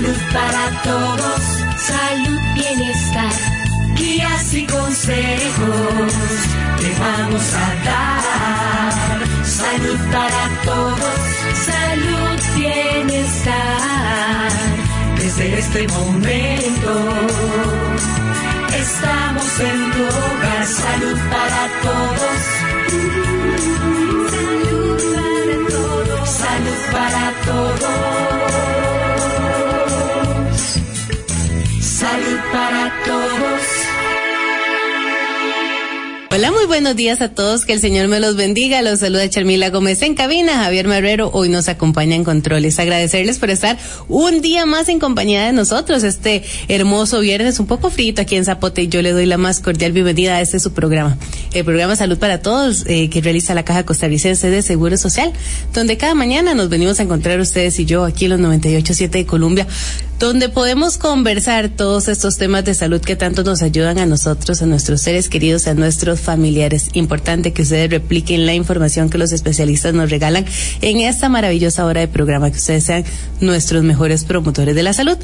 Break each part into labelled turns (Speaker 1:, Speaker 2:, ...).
Speaker 1: salud para todos, salud, bienestar, guías y consejos te vamos a dar. Salud para todos, salud, bienestar, desde este momento. Estamos en tu hogar, salud para todos. Salud para todos. Salud todos.
Speaker 2: Hola, muy buenos días a todos. Que el Señor me los bendiga. Los saluda Charmila Gómez en cabina. Javier Marrero hoy nos acompaña en controles. Agradecerles por estar un día más en compañía de nosotros. Este hermoso viernes, un poco frito aquí en Zapote. Yo le doy la más cordial bienvenida a este su programa. El programa Salud para Todos eh, que realiza la Caja Costarricense de Seguro Social, donde cada mañana nos venimos a encontrar ustedes y yo aquí en los 98.7 de Colombia donde podemos conversar todos estos temas de salud que tanto nos ayudan a nosotros, a nuestros seres queridos, a nuestros familiares. Importante que ustedes repliquen la información que los especialistas nos regalan en esta maravillosa hora de programa, que ustedes sean nuestros mejores promotores de la salud.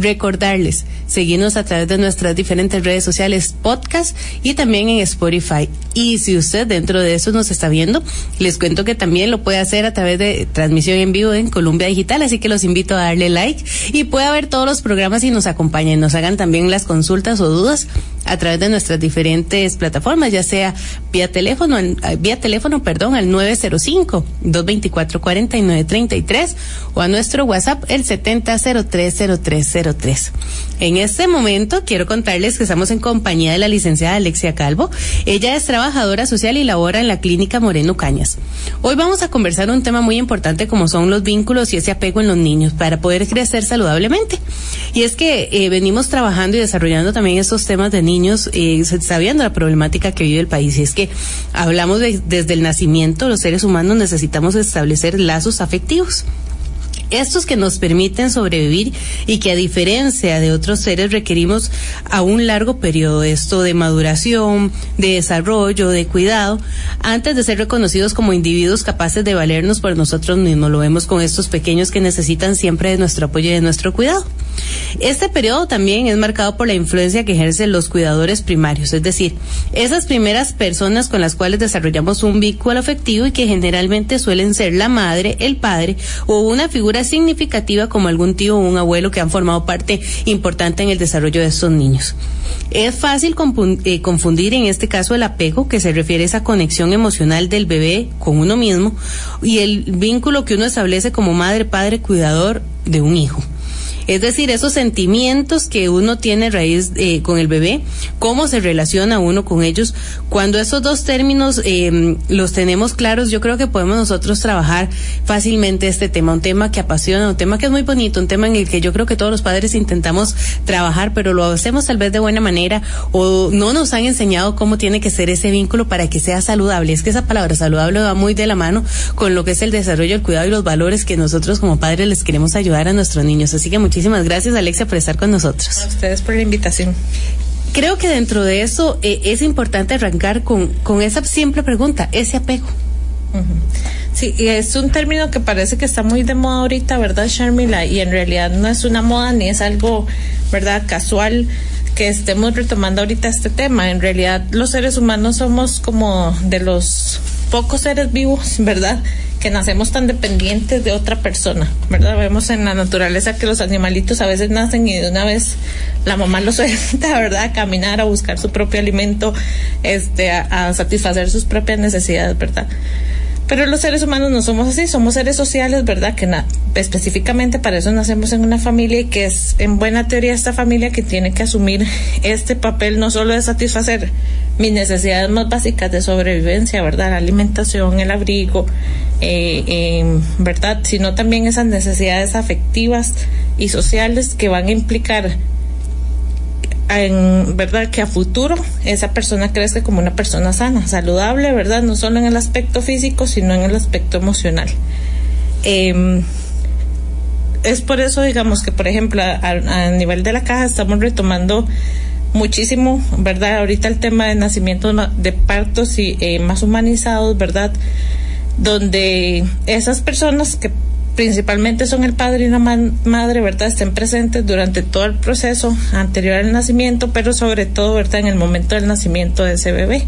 Speaker 2: Recordarles, seguirnos a través de nuestras diferentes redes sociales, podcast y también en Spotify. Y si usted dentro de eso nos está viendo, les cuento que también lo puede hacer a través de transmisión en vivo en Columbia Digital, así que los invito a darle like y pueda ver todos los programas y nos acompañen, nos hagan también las consultas o dudas a través de nuestras diferentes plataformas, ya sea vía teléfono, vía teléfono, perdón, al 905 224 4933 o a nuestro WhatsApp el 70030303. En este momento quiero contarles que estamos en compañía de la licenciada Alexia Calvo. Ella es trabajadora social y labora en la clínica Moreno Cañas. Hoy vamos a conversar un tema muy importante como son los vínculos y ese apego en los niños para poder crecer saludablemente. Y es que eh, venimos trabajando y desarrollando también estos temas de niños, eh, sabiendo la problemática que vive el país. Y es que hablamos de, desde el nacimiento, los seres humanos necesitamos establecer lazos afectivos estos que nos permiten sobrevivir y que a diferencia de otros seres requerimos a un largo periodo esto de maduración, de desarrollo, de cuidado, antes de ser reconocidos como individuos capaces de valernos por nosotros mismos. Lo vemos con estos pequeños que necesitan siempre de nuestro apoyo y de nuestro cuidado. Este periodo también es marcado por la influencia que ejercen los cuidadores primarios, es decir, esas primeras personas con las cuales desarrollamos un vínculo afectivo y que generalmente suelen ser la madre, el padre o una figura significativa como algún tío o un abuelo que han formado parte importante en el desarrollo de estos niños. Es fácil eh, confundir en este caso el apego, que se refiere a esa conexión emocional del bebé con uno mismo, y el vínculo que uno establece como madre, padre, cuidador de un hijo. Es decir, esos sentimientos que uno tiene raíz eh, con el bebé, cómo se relaciona uno con ellos. Cuando esos dos términos eh, los tenemos claros, yo creo que podemos nosotros trabajar fácilmente este tema, un tema que apasiona, un tema que es muy bonito, un tema en el que yo creo que todos los padres intentamos trabajar, pero lo hacemos tal vez de buena manera o no nos han enseñado cómo tiene que ser ese vínculo para que sea saludable. Es que esa palabra saludable va muy de la mano con lo que es el desarrollo, el cuidado y los valores que nosotros como padres les queremos ayudar a nuestros niños. Así que muchísimas Muchísimas gracias, Alexia, por estar con nosotros.
Speaker 3: A ustedes por la invitación.
Speaker 2: Creo que dentro de eso eh, es importante arrancar con, con esa simple pregunta, ese apego.
Speaker 3: Sí, y es un término que parece que está muy de moda ahorita, ¿verdad, Sharmila? Y en realidad no es una moda ni es algo, ¿verdad?, casual que estemos retomando ahorita este tema. En realidad los seres humanos somos como de los pocos seres vivos, ¿verdad? Que nacemos tan dependientes de otra persona, ¿verdad? Vemos en la naturaleza que los animalitos a veces nacen y de una vez la mamá los suelta, ¿verdad? A caminar, a buscar su propio alimento, este, a, a satisfacer sus propias necesidades, ¿verdad? Pero los seres humanos no somos así, somos seres sociales, ¿verdad? Que específicamente para eso nacemos en una familia y que es en buena teoría esta familia que tiene que asumir este papel no solo de satisfacer mis necesidades más básicas de sobrevivencia, ¿verdad? La alimentación, el abrigo, eh, eh, ¿verdad? Sino también esas necesidades afectivas y sociales que van a implicar en verdad que a futuro esa persona crezca como una persona sana, saludable, verdad, no solo en el aspecto físico, sino en el aspecto emocional. Eh, es por eso, digamos, que por ejemplo, a, nivel de la caja estamos retomando muchísimo, ¿verdad? Ahorita el tema de nacimientos de partos y eh, más humanizados, ¿verdad? Donde esas personas que principalmente son el padre y la madre, ¿verdad? Estén presentes durante todo el proceso anterior al nacimiento, pero sobre todo, ¿verdad? En el momento del nacimiento de ese bebé.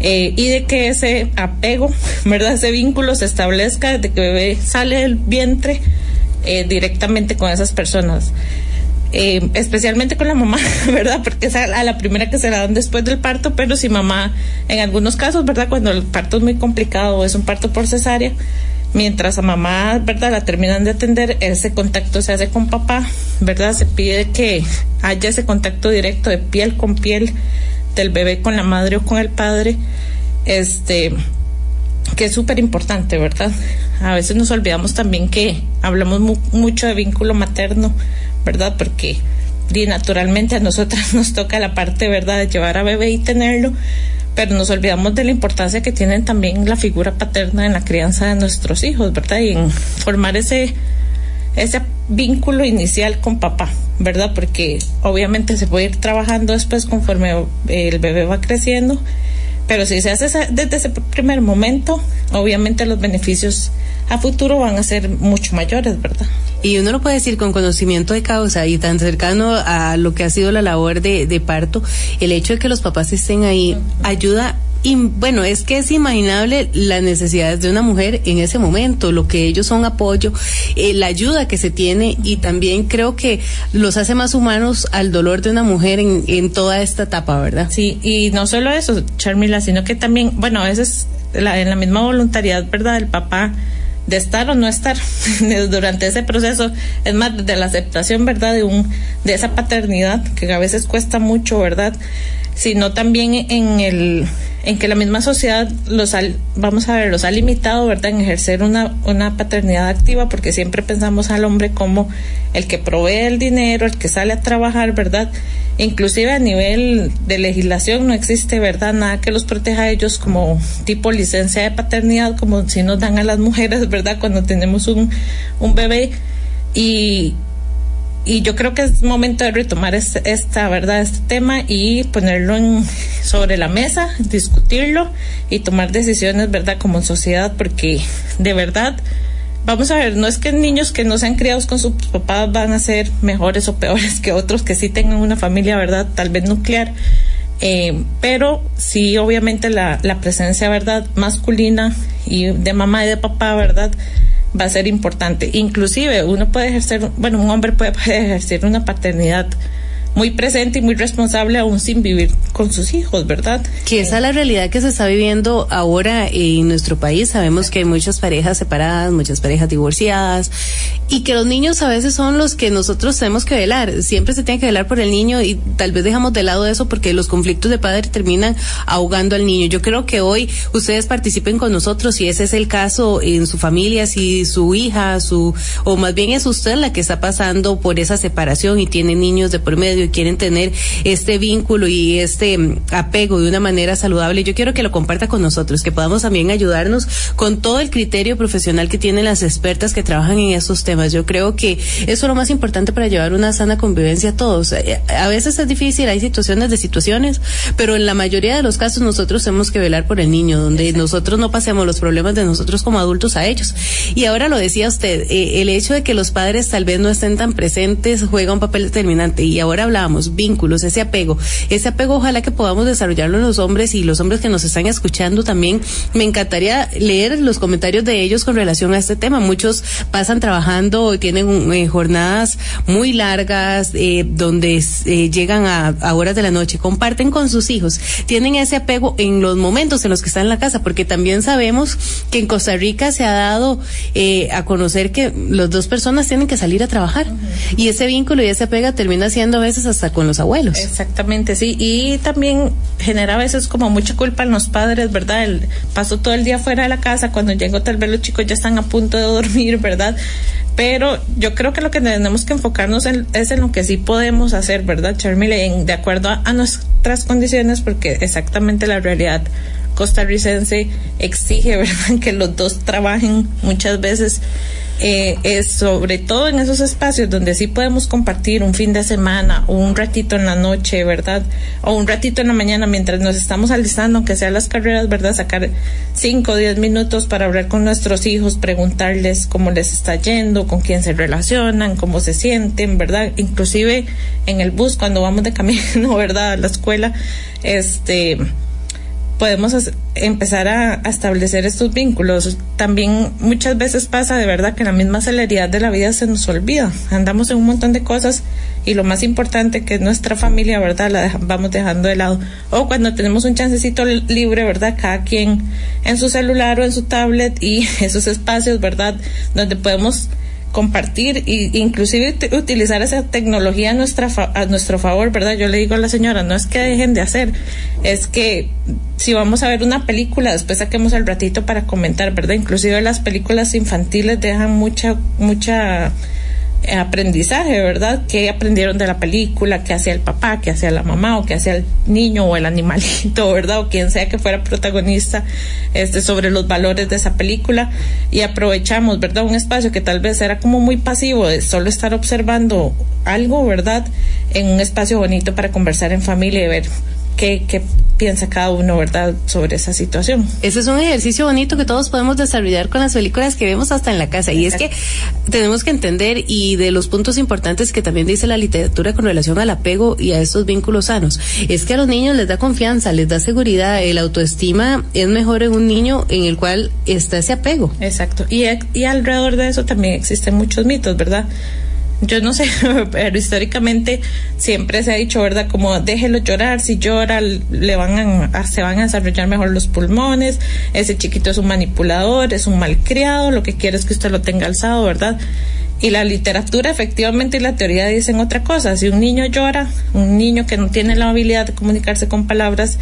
Speaker 3: Eh, y de que ese apego, ¿verdad? Ese vínculo se establezca desde que el bebé sale del vientre eh, directamente con esas personas. Eh, especialmente con la mamá, ¿verdad? Porque es a, la primera que se la dan después del parto, pero si mamá, en algunos casos, ¿verdad? Cuando el parto es muy complicado o es un parto por cesárea, mientras a mamá, ¿verdad? La terminan de atender, ese contacto se hace con papá, ¿verdad? Se pide que haya ese contacto directo de piel con piel del bebé con la madre o con el padre, este, que es súper importante, ¿verdad? A veces nos olvidamos también que hablamos mucho de vínculo materno, ¿verdad? Porque naturalmente a nosotras nos toca la parte, ¿verdad?, de llevar a bebé y tenerlo, pero nos olvidamos de la importancia que tienen también la figura paterna en la crianza de nuestros hijos, ¿verdad? Y en formar ese, ese vínculo inicial con papá, ¿verdad? Porque obviamente se puede ir trabajando después conforme el bebé va creciendo, pero si se hace desde ese primer momento, obviamente los beneficios a futuro van a ser mucho mayores, ¿verdad?
Speaker 2: Y uno lo puede decir con conocimiento de causa y tan cercano a lo que ha sido la labor de, parto, el hecho de que los papás estén ahí ayuda y bueno, es que es imaginable las necesidades de una mujer en ese momento, lo que ellos son apoyo, eh, la ayuda que se tiene y también creo que los hace más humanos al dolor de una mujer en, en toda esta etapa, ¿verdad?
Speaker 3: Sí, y no solo eso, Charmila, sino que también, bueno, a veces en la misma voluntariedad, ¿verdad?, del papá de estar o no estar durante ese proceso. Es más de la aceptación verdad de un de esa paternidad que a veces cuesta mucho verdad sino también en el en que la misma sociedad los ha, vamos a ver los ha limitado verdad en ejercer una una paternidad activa porque siempre pensamos al hombre como el que provee el dinero el que sale a trabajar verdad inclusive a nivel de legislación no existe verdad nada que los proteja a ellos como tipo licencia de paternidad como si nos dan a las mujeres verdad cuando tenemos un un bebé. Y y yo creo que es momento de retomar este, esta verdad este tema y ponerlo en, sobre la mesa discutirlo y tomar decisiones verdad como sociedad porque de verdad vamos a ver no es que niños que no sean criados con sus papás van a ser mejores o peores que otros que sí tengan una familia verdad tal vez nuclear eh, pero sí obviamente la, la presencia verdad masculina y de mamá y de papá verdad va a ser importante. Inclusive uno puede ejercer, bueno, un hombre puede ejercer una paternidad muy presente y muy responsable aún sin vivir con sus hijos, ¿verdad?
Speaker 2: Que esa es la realidad que se está viviendo ahora en nuestro país. Sabemos que hay muchas parejas separadas, muchas parejas divorciadas y que los niños a veces son los que nosotros tenemos que velar. Siempre se tiene que velar por el niño y tal vez dejamos de lado eso porque los conflictos de padre terminan ahogando al niño. Yo creo que hoy ustedes participen con nosotros si ese es el caso en su familia, si su hija, su o más bien es usted la que está pasando por esa separación y tiene niños de por medio quieren tener este vínculo y este mm, apego de una manera saludable, yo quiero que lo comparta con nosotros, que podamos también ayudarnos con todo el criterio profesional que tienen las expertas que trabajan en estos temas. Yo creo que eso es lo más importante para llevar una sana convivencia a todos. Eh, a veces es difícil, hay situaciones de situaciones, pero en la mayoría de los casos nosotros tenemos que velar por el niño, donde nosotros no pasemos los problemas de nosotros como adultos a ellos. Y ahora lo decía usted, eh, el hecho de que los padres tal vez no estén tan presentes juega un papel determinante. Y ahora hablamos vínculos, ese apego. Ese apego ojalá que podamos desarrollarlo en los hombres y los hombres que nos están escuchando también. Me encantaría leer los comentarios de ellos con relación a este tema. Muchos pasan trabajando, y tienen eh, jornadas muy largas, eh, donde eh, llegan a, a, horas de la noche, comparten con sus hijos, tienen ese apego en los momentos en los que están en la casa, porque también sabemos que en Costa Rica se ha dado a conocer que las dos personas tienen que salir a trabajar uh -huh. y ese vínculo y ese apego termina siendo a veces hasta con los abuelos.
Speaker 3: Exactamente, sí. Y también genera a veces como mucha culpa en los padres, ¿verdad? El, paso todo el día fuera de la casa, cuando llego tal vez los chicos ya están a punto de dormir, ¿verdad? Pero yo creo que lo que tenemos que enfocarnos en, es en lo que sí podemos hacer, ¿verdad, Charmile? De acuerdo a, a nuestras condiciones, porque exactamente la realidad costarricense exige, ¿verdad?, que los dos trabajen muchas veces eh, es sobre todo en esos espacios donde sí podemos compartir un fin de semana o un ratito en la noche, ¿verdad? O un ratito en la mañana mientras nos estamos alistando, aunque sean las carreras, ¿verdad? Sacar cinco o diez minutos para hablar con nuestros hijos, preguntarles cómo les está yendo, con quién se relacionan, cómo se sienten, ¿verdad? Inclusive en el bus cuando vamos de camino, ¿verdad? A la escuela, este podemos empezar a, establecer estos vínculos. También muchas veces pasa de verdad que la misma celeridad de la vida se nos olvida. Andamos en un montón de cosas y lo más importante que es nuestra familia, ¿verdad? La vamos dejando de lado. O cuando tenemos un chancecito libre, ¿verdad? Cada quien en su celular o en su tablet y esos espacios, ¿verdad? Donde podemos compartir e inclusive utilizar esa tecnología a nuestra a nuestro favor, ¿verdad? Yo le digo a la señora, no es que dejen de hacer, es que si vamos a ver una película, después saquemos el ratito para comentar, ¿verdad? Inclusive las películas infantiles dejan mucha mucha aprendizaje, ¿verdad? ¿Qué aprendieron de la película? ¿Qué hacía el papá? ¿Qué hacía la mamá? ¿O qué hacía el niño o el animalito, ¿verdad? O quien sea que fuera protagonista este, sobre los valores de esa película. Y aprovechamos, ¿verdad? Un espacio que tal vez era como muy pasivo de solo estar observando algo, ¿verdad? En un espacio bonito para conversar en familia y ver qué, qué piensa cada uno, ¿verdad?, sobre esa situación.
Speaker 2: Ese es un ejercicio bonito que todos podemos desarrollar con las películas que vemos hasta en la casa. Y es que tenemos que entender y de los puntos importantes que también dice la literatura con relación al apego y a estos vínculos sanos, es que a los niños les da confianza, les da seguridad, el autoestima es mejor en un niño en el cual está ese apego.
Speaker 3: Exacto. Y, y alrededor de eso también existen muchos mitos, ¿verdad? Yo no sé, pero históricamente siempre se ha dicho, ¿verdad? Como déjelo llorar, si llora le van a, se van a desarrollar mejor los pulmones, ese chiquito es un manipulador, es un malcriado, lo que quiere es que usted lo tenga alzado, ¿verdad? Y la literatura efectivamente y la teoría dicen otra cosa, si un niño llora, un niño que no tiene la habilidad de comunicarse con palabras,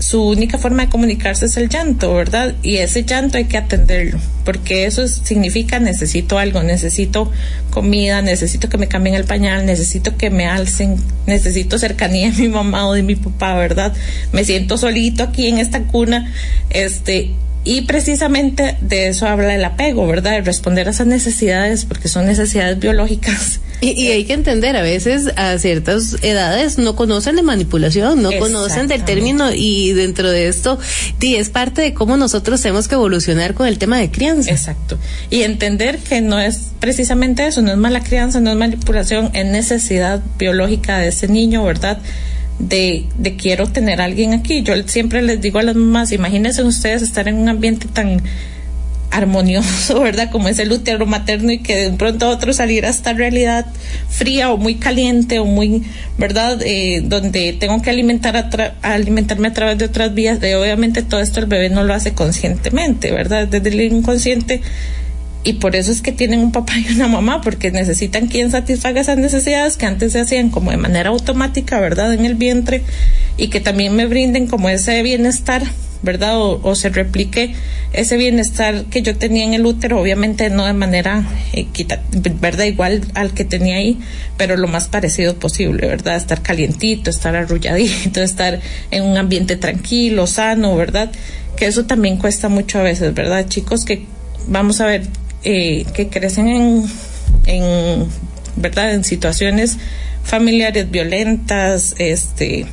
Speaker 3: su única forma de comunicarse es el llanto, ¿verdad? Y ese llanto hay que atenderlo, porque eso significa necesito algo, necesito comida, necesito que me cambien el pañal, necesito que me alcen, necesito cercanía de mi mamá o de mi papá, ¿verdad? Me siento solito aquí en esta cuna, este, y precisamente de eso habla el apego, ¿verdad? De responder a esas necesidades, porque son necesidades biológicas.
Speaker 2: Y, hay que entender, a veces a ciertas edades no conocen de manipulación, no conocen del término y dentro de esto sí, es parte de cómo nosotros tenemos que evolucionar con el tema de crianza.
Speaker 3: Exacto. Y entender que no es precisamente eso, no es mala crianza, no es manipulación, es necesidad biológica de ese niño, ¿verdad? de, de quiero tener a alguien aquí. Yo siempre les digo a las mamás, imagínense ustedes estar en un ambiente tan armonioso, ¿verdad? Como es el útero materno y que de pronto otro salir a esta realidad fría o muy caliente o muy, ¿verdad? Eh, donde tengo que alimentar a alimentarme a través de otras vías. De, obviamente todo esto el bebé no lo hace conscientemente, ¿verdad? Desde el inconsciente y por eso es que tienen un papá y una mamá, porque necesitan quien satisfaga esas necesidades que antes se hacían como de manera automática, ¿verdad? En el vientre, y que también me brinden como ese bienestar, ¿verdad? O, se replique ese bienestar que yo tenía en el útero, obviamente no de manera ¿verdad? Igual al que tenía ahí, pero lo más parecido posible, ¿verdad? Estar calientito, estar arrulladito, estar en un ambiente tranquilo, sano, ¿verdad? Que eso también cuesta mucho a veces, ¿verdad? Chicos que vamos a ver eh, que crecen en, en, ¿verdad? En situaciones familiares violentas, este,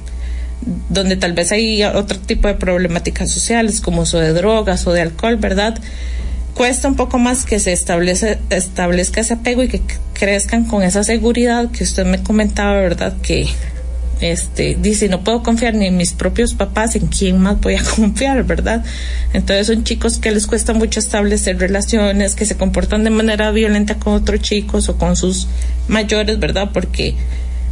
Speaker 3: donde tal vez hay otro tipo de problemáticas sociales como uso de drogas o de alcohol, ¿verdad? Cuesta un poco más que se establece, establezca ese apego y que crezcan con esa seguridad que usted me comentaba, ¿verdad? Que este, dice, no puedo confiar ni en mis propios papás, ¿en quién más voy a confiar, verdad? Entonces son chicos que les cuesta mucho establecer relaciones, que se comportan de manera violenta con otros chicos o con sus mayores, ¿verdad? Porque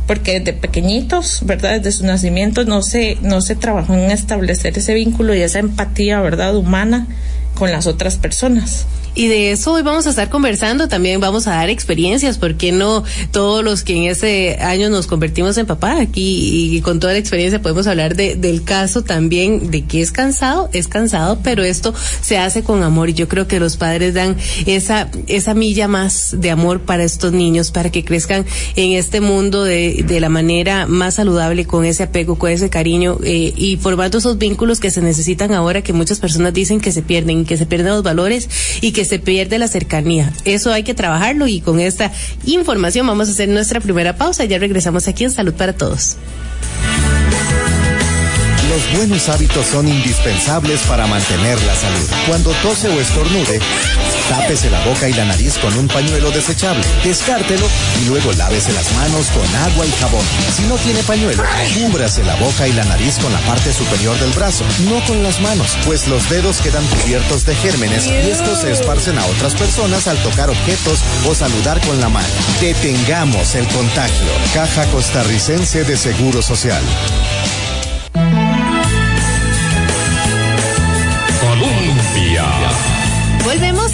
Speaker 3: porque desde pequeñitos, ¿verdad? Desde su nacimiento no se, no se trabajó en establecer ese vínculo y esa empatía, ¿verdad? Humana con las otras personas.
Speaker 2: Y de eso hoy vamos a estar conversando, también vamos a dar experiencias, ¿por qué no todos los que en ese año nos convertimos en papá aquí y con toda la experiencia podemos hablar de, del caso también de que es cansado, es cansado, pero esto se hace con amor y yo creo que los padres dan esa, esa milla más de amor para estos niños, para que crezcan en este mundo de, de la manera más saludable, con ese apego, con ese cariño eh, y formando esos vínculos que se necesitan ahora que muchas personas dicen que se pierden, que se pierden los valores y que se pierde la cercanía. Eso hay que trabajarlo y con esta información vamos a hacer nuestra primera pausa. Ya regresamos aquí en Salud para Todos.
Speaker 4: Los buenos hábitos son indispensables para mantener la salud. Cuando tose o estornude, tápese la boca y la nariz con un pañuelo desechable, descártelo y luego lávese las manos con agua y jabón. Si no tiene pañuelo, cúbrase la boca y la nariz con la parte superior del brazo, no con las manos, pues los dedos quedan cubiertos de gérmenes y estos se esparcen a otras personas al tocar objetos o saludar con la mano. Detengamos el contagio. Caja Costarricense de Seguro Social.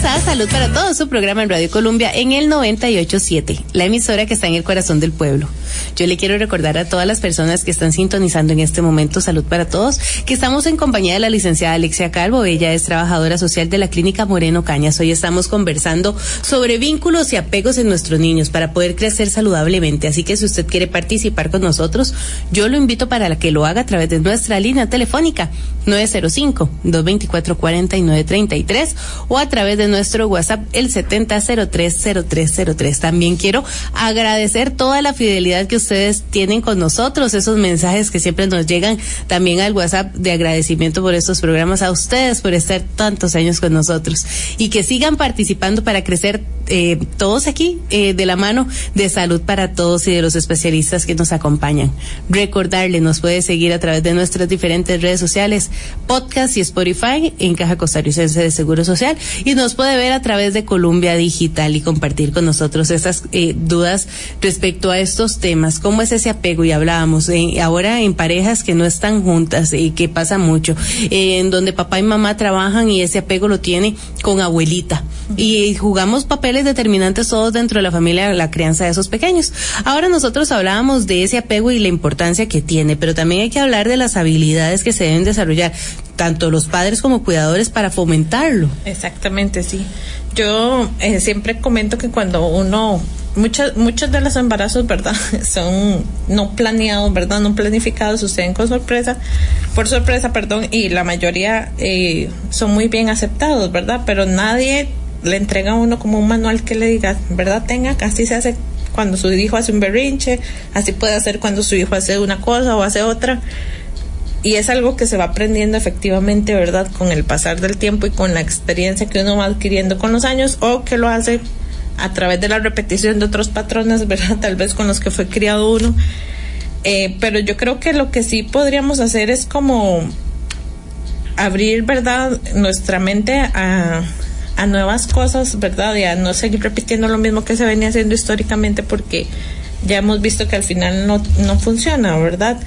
Speaker 2: A Salud para Todos, su programa en Radio Colombia en el 987, la emisora que está en el corazón del pueblo. Yo le quiero recordar a todas las personas que están sintonizando en este momento Salud para Todos que estamos en compañía de la licenciada Alexia Calvo. Ella es trabajadora social de la Clínica Moreno Cañas. Hoy estamos conversando sobre vínculos y apegos en nuestros niños para poder crecer saludablemente. Así que si usted quiere participar con nosotros, yo lo invito para que lo haga a través de nuestra línea telefónica 905-224-4933 o a través de nuestro WhatsApp el 70030303. También quiero agradecer toda la fidelidad que ustedes tienen con nosotros, esos mensajes que siempre nos llegan también al WhatsApp de agradecimiento por estos programas, a ustedes por estar tantos años con nosotros. Y que sigan participando para crecer eh, todos aquí eh, de la mano de salud para todos y de los especialistas que nos acompañan. Recordarle, nos puede seguir a través de nuestras diferentes redes sociales, podcast y Spotify en Caja Costarricense de Seguro Social. Y nos puede ver a través de Columbia Digital y compartir con nosotros estas eh, dudas respecto a estos temas, cómo es ese apego y hablábamos eh, ahora en parejas que no están juntas y que pasa mucho, eh, en donde papá y mamá trabajan y ese apego lo tiene con abuelita y jugamos papeles determinantes todos dentro de la familia, la crianza de esos pequeños. Ahora nosotros hablábamos de ese apego y la importancia que tiene, pero también hay que hablar de las habilidades que se deben desarrollar tanto los padres como cuidadores para fomentarlo.
Speaker 3: Exactamente, sí. Yo eh, siempre comento que cuando uno muchos muchos de los embarazos, ¿verdad? Son no planeados, ¿verdad? No planificados, suceden con sorpresa, por sorpresa, perdón, y la mayoría eh, son muy bien aceptados, ¿verdad? Pero nadie le entrega a uno como un manual que le diga, ¿verdad? Tenga, así se hace cuando su hijo hace un berrinche, así puede hacer cuando su hijo hace una cosa o hace otra. Y es algo que se va aprendiendo efectivamente, ¿verdad? Con el pasar del tiempo y con la experiencia que uno va adquiriendo con los años o que lo hace a través de la repetición de otros patrones, ¿verdad? Tal vez con los que fue criado uno. Eh, pero yo creo que lo que sí podríamos hacer es como abrir, ¿verdad? Nuestra mente a, a nuevas cosas, ¿verdad? Y a no seguir repitiendo lo mismo que se venía haciendo históricamente porque ya hemos visto que al final no, no funciona, ¿verdad?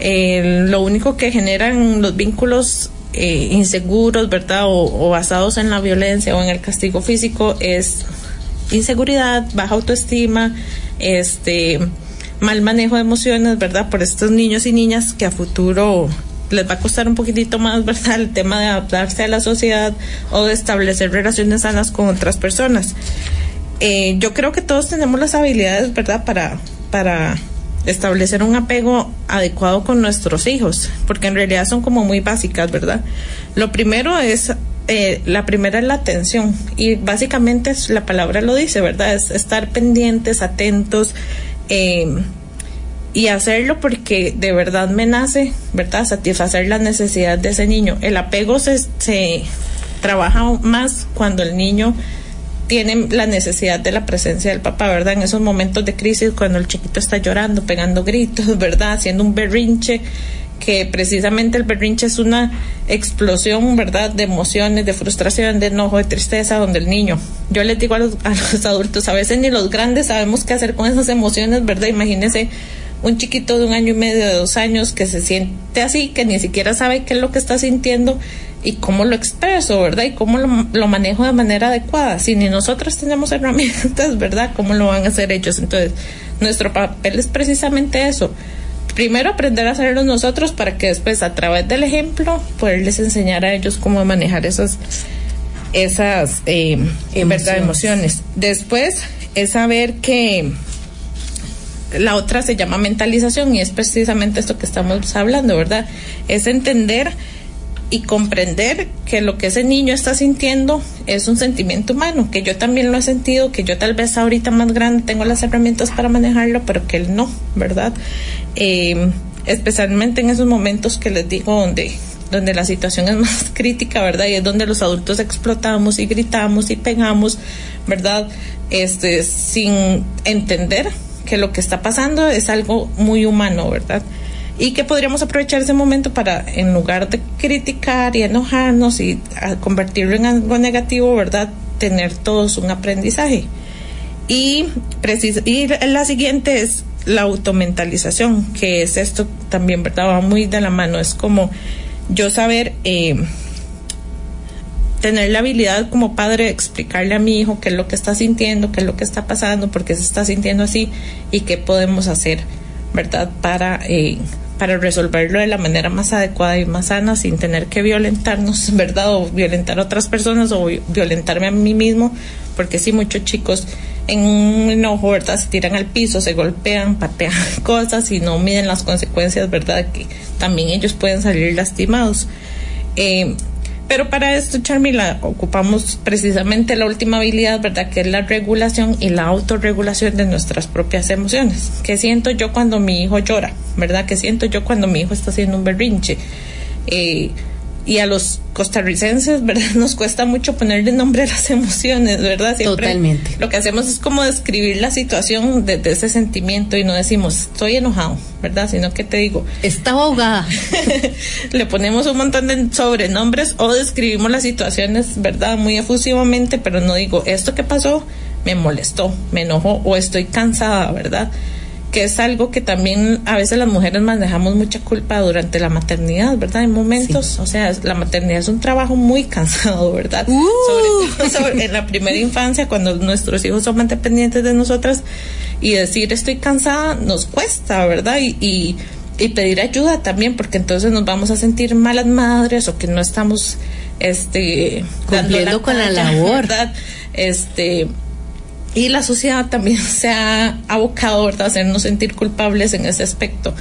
Speaker 3: Eh, lo único que generan los vínculos eh, inseguros, ¿verdad? O, o, basados en la violencia o en el castigo físico es inseguridad, baja autoestima, este mal manejo de emociones, ¿verdad? Por estos niños y niñas que a futuro les va a costar un poquitito más, ¿verdad? El tema de adaptarse a la sociedad o de establecer relaciones sanas con otras personas. Eh, yo creo que todos tenemos las habilidades, ¿verdad? Para, para establecer un apego adecuado con nuestros hijos, porque en realidad son como muy básicas, ¿verdad? Lo primero es, eh, la primera es la atención, y básicamente la palabra lo dice, ¿verdad? Es estar pendientes, atentos, eh, y hacerlo porque de verdad me nace, ¿verdad? Satisfacer la necesidad de ese niño. El apego se, se trabaja más cuando el niño tiene la necesidad de la presencia del papá, ¿verdad? En esos momentos de crisis, cuando el chiquito está llorando, pegando gritos, ¿verdad? Haciendo un berrinche, que precisamente el berrinche es una explosión, ¿verdad? De emociones, de frustración, de enojo, de tristeza, donde el niño, yo les digo a los, a los adultos, a veces ni los grandes sabemos qué hacer con esas emociones, ¿verdad? Imagínense un chiquito de un año y medio, de dos años, que se siente así, que ni siquiera sabe qué es lo que está sintiendo y cómo lo expreso, ¿verdad? Y cómo lo, lo, manejo de manera adecuada. Si ni nosotros tenemos herramientas, ¿verdad? ¿Cómo lo van a hacer ellos? Entonces, nuestro papel es precisamente eso. Primero aprender a hacerlo nosotros para que después, a través del ejemplo, poderles enseñar a ellos cómo manejar esas, esas eh, emociones. ¿verdad? emociones. Después es saber que la otra se llama mentalización y es precisamente esto que estamos hablando, ¿verdad? Es entender y comprender que lo que ese niño está sintiendo es un sentimiento humano, que yo también lo he sentido, que yo tal vez ahorita más grande tengo las herramientas para manejarlo, pero que él no, ¿verdad? Eh, especialmente en esos momentos que les digo donde donde la situación es más crítica, ¿verdad? Y es donde los adultos explotamos y gritamos y pegamos, ¿verdad? Este, sin entender que lo que está pasando es algo muy humano, ¿verdad? Y que podríamos aprovechar ese momento para, en lugar de criticar y enojarnos y convertirlo en algo negativo, ¿verdad? Tener todos un aprendizaje. Y, y la siguiente es la automentalización, que es esto también, ¿verdad? Va muy de la mano. Es como yo saber eh, tener la habilidad como padre de explicarle a mi hijo qué es lo que está sintiendo, qué es lo que está pasando, por qué se está sintiendo así y qué podemos hacer, ¿verdad? Para eh, para resolverlo de la manera más adecuada y más sana sin tener que violentarnos, ¿verdad? O violentar a otras personas o violentarme a mí mismo, porque sí, muchos chicos en un enojo, ¿verdad? Se tiran al piso, se golpean, patean cosas y no miden las consecuencias, ¿verdad? Que también ellos pueden salir lastimados. Eh, pero para esto, Charmila, ocupamos precisamente la última habilidad, ¿verdad? Que es la regulación y la autorregulación de nuestras propias emociones. ¿Qué siento yo cuando mi hijo llora? ¿Verdad? ¿Qué siento yo cuando mi hijo está haciendo un berrinche? Eh, y a los costarricenses, ¿verdad? Nos cuesta mucho ponerle nombre a las emociones, ¿verdad?
Speaker 2: Siempre Totalmente.
Speaker 3: Lo que hacemos es como describir la situación desde ese sentimiento y no decimos, estoy enojado, ¿verdad? Sino que te digo,
Speaker 2: estaba ahogada.
Speaker 3: Le ponemos un montón de sobrenombres o describimos las situaciones, ¿verdad? Muy efusivamente, pero no digo, esto que pasó me molestó, me enojó o estoy cansada, ¿verdad? Que es algo que también a veces las mujeres manejamos mucha culpa durante la maternidad, ¿verdad? En momentos, o sea, la maternidad es un trabajo muy cansado, ¿verdad?
Speaker 2: Uh.
Speaker 3: Sobre todo en la primera infancia, cuando nuestros hijos son más dependientes de nosotras, y decir estoy cansada nos cuesta, ¿verdad? Y, y, y pedir ayuda también, porque entonces nos vamos a sentir malas madres o que no estamos este
Speaker 2: cumpliendo con la labor,
Speaker 3: ¿verdad? Este y la sociedad también se ha abocado ¿verdad? a hacernos sentir culpables en ese aspecto.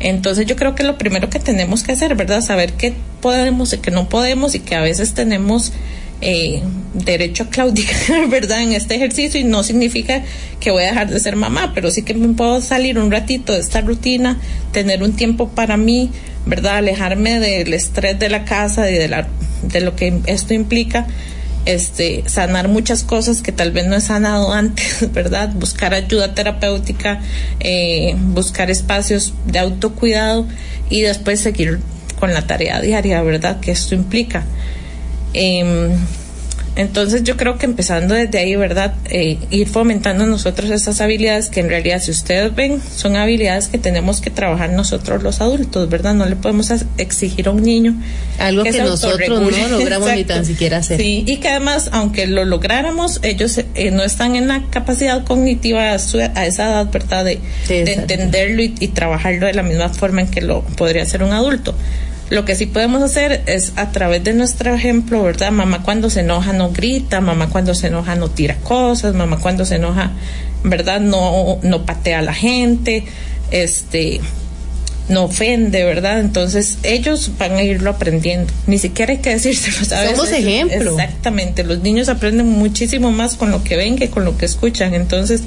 Speaker 3: Entonces yo creo que lo primero que tenemos que hacer, ¿verdad? Saber qué podemos y qué no podemos y que a veces tenemos eh, derecho a claudicar, ¿verdad? En este ejercicio y no significa que voy a dejar de ser mamá, pero sí que me puedo salir un ratito de esta rutina, tener un tiempo para mí, ¿verdad? Alejarme del estrés de la casa y de, la, de lo que esto implica este, sanar muchas cosas que tal vez no he sanado antes, ¿verdad? Buscar ayuda terapéutica, eh, buscar espacios de autocuidado y después seguir con la tarea diaria, ¿verdad? Que esto implica. Eh, entonces yo creo que empezando desde ahí, ¿verdad? Eh, ir fomentando nosotros esas habilidades que en realidad, si ustedes ven, son habilidades que tenemos que trabajar nosotros los adultos, ¿verdad? No le podemos exigir a un niño.
Speaker 2: Algo que, nosotros no logramos ni tan siquiera hacer.
Speaker 3: Sí, y que además, aunque lo lográramos, ellos eh, no están en la capacidad cognitiva a, esa edad, ¿verdad? De, entenderlo y, y trabajarlo de la misma forma en que lo podría hacer un adulto. Lo que sí podemos hacer es a través de nuestro ejemplo, ¿verdad? Mamá cuando se enoja no grita, mamá cuando se enoja no tira cosas, mamá cuando se enoja, ¿verdad? No, no patea a la gente, este, no ofende, ¿verdad? Entonces ellos van a irlo aprendiendo. Ni siquiera hay que decírselo, ¿sabes?
Speaker 2: Somos ejemplo.
Speaker 3: Exactamente. Los niños aprenden muchísimo más con lo que ven que con lo que escuchan. Entonces,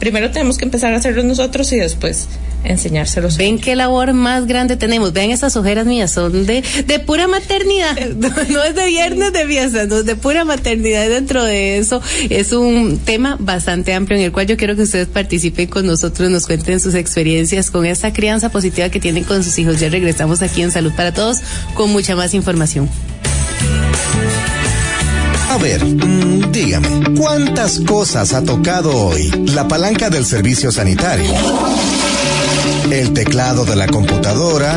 Speaker 3: primero tenemos que empezar a hacerlo nosotros y después enseñárselos.
Speaker 2: Ven qué labor más grande tenemos. Vean estas ojeras mías, son de, de pura maternidad. No, es de viernes de fiesta, no es de pura maternidad. Dentro de eso es un tema bastante amplio en el cual yo quiero que ustedes participen con nosotros, nos cuenten sus experiencias con esta crianza positiva que tienen con sus hijos. Ya regresamos aquí en Salud para Todos con mucha más información.
Speaker 4: A ver, mm, dígame, ¿cuántas cosas ha tocado hoy la palanca del servicio sanitario? el teclado de la computadora,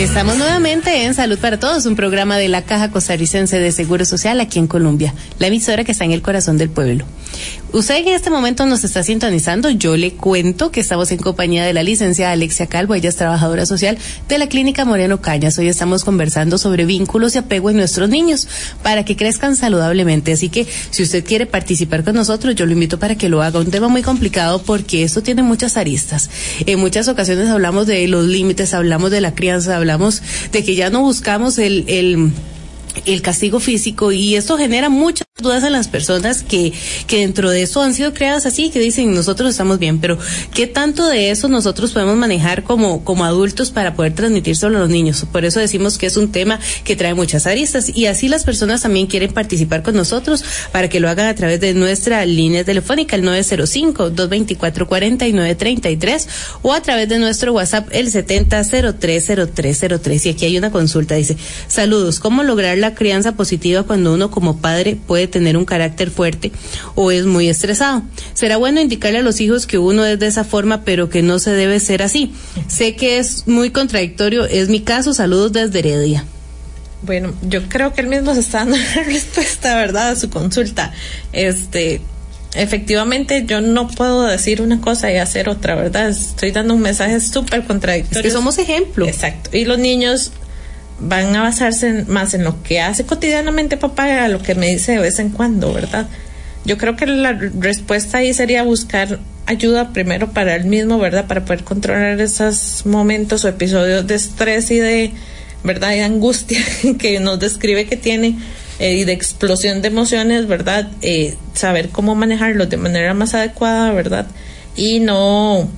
Speaker 2: Estamos nuevamente en Salud para Todos, un programa de la Caja Costarricense de Seguro Social aquí en Colombia, la emisora que está en el corazón del pueblo. Usted en este momento nos está sintonizando. Yo le cuento que estamos en compañía de la licenciada Alexia Calvo, ella es trabajadora social de la Clínica Moreno Cañas. Hoy estamos conversando sobre vínculos y apego en nuestros niños para que crezcan saludablemente. Así que si usted quiere participar con nosotros, yo lo invito para que lo haga. Un tema muy complicado porque esto tiene muchas aristas. En muchas ocasiones hablamos de los límites, hablamos de la crianza, hablamos de que ya no buscamos el, el el castigo físico y esto genera muchas dudas en las personas que, que dentro de eso han sido creadas así, que dicen nosotros estamos bien, pero ¿qué tanto de eso nosotros podemos manejar como, como adultos para poder transmitírselo a los niños? Por eso decimos que es un tema que trae muchas aristas y así las personas también quieren participar con nosotros para que lo hagan a través de nuestra línea telefónica, el 905-224-4933 o a través de nuestro WhatsApp, el 70030303. Y aquí hay una consulta, dice, saludos, ¿cómo lograr la crianza positiva cuando uno como padre puede tener un carácter fuerte o es muy estresado. Será bueno indicarle a los hijos que uno es de esa forma, pero que no se debe ser así. Sé que es muy contradictorio, es mi caso. Saludos desde Heredia.
Speaker 3: Bueno, yo creo que él mismo se está dando la respuesta, ¿verdad?, a su consulta. Este, efectivamente, yo no puedo decir una cosa y hacer otra, ¿verdad? Estoy dando un mensaje súper contradictorio.
Speaker 2: Es que somos ejemplo.
Speaker 3: Exacto. Y los niños van a basarse más en lo que hace cotidianamente papá a lo que me dice de vez en cuando, ¿verdad? Yo creo que la respuesta ahí sería buscar ayuda primero para él mismo, ¿verdad? Para poder controlar esos momentos o episodios de estrés y de, ¿verdad? Y angustia que nos describe que tiene eh, y de explosión de emociones, ¿verdad? Eh, saber cómo manejarlos de manera más adecuada, ¿verdad? Y no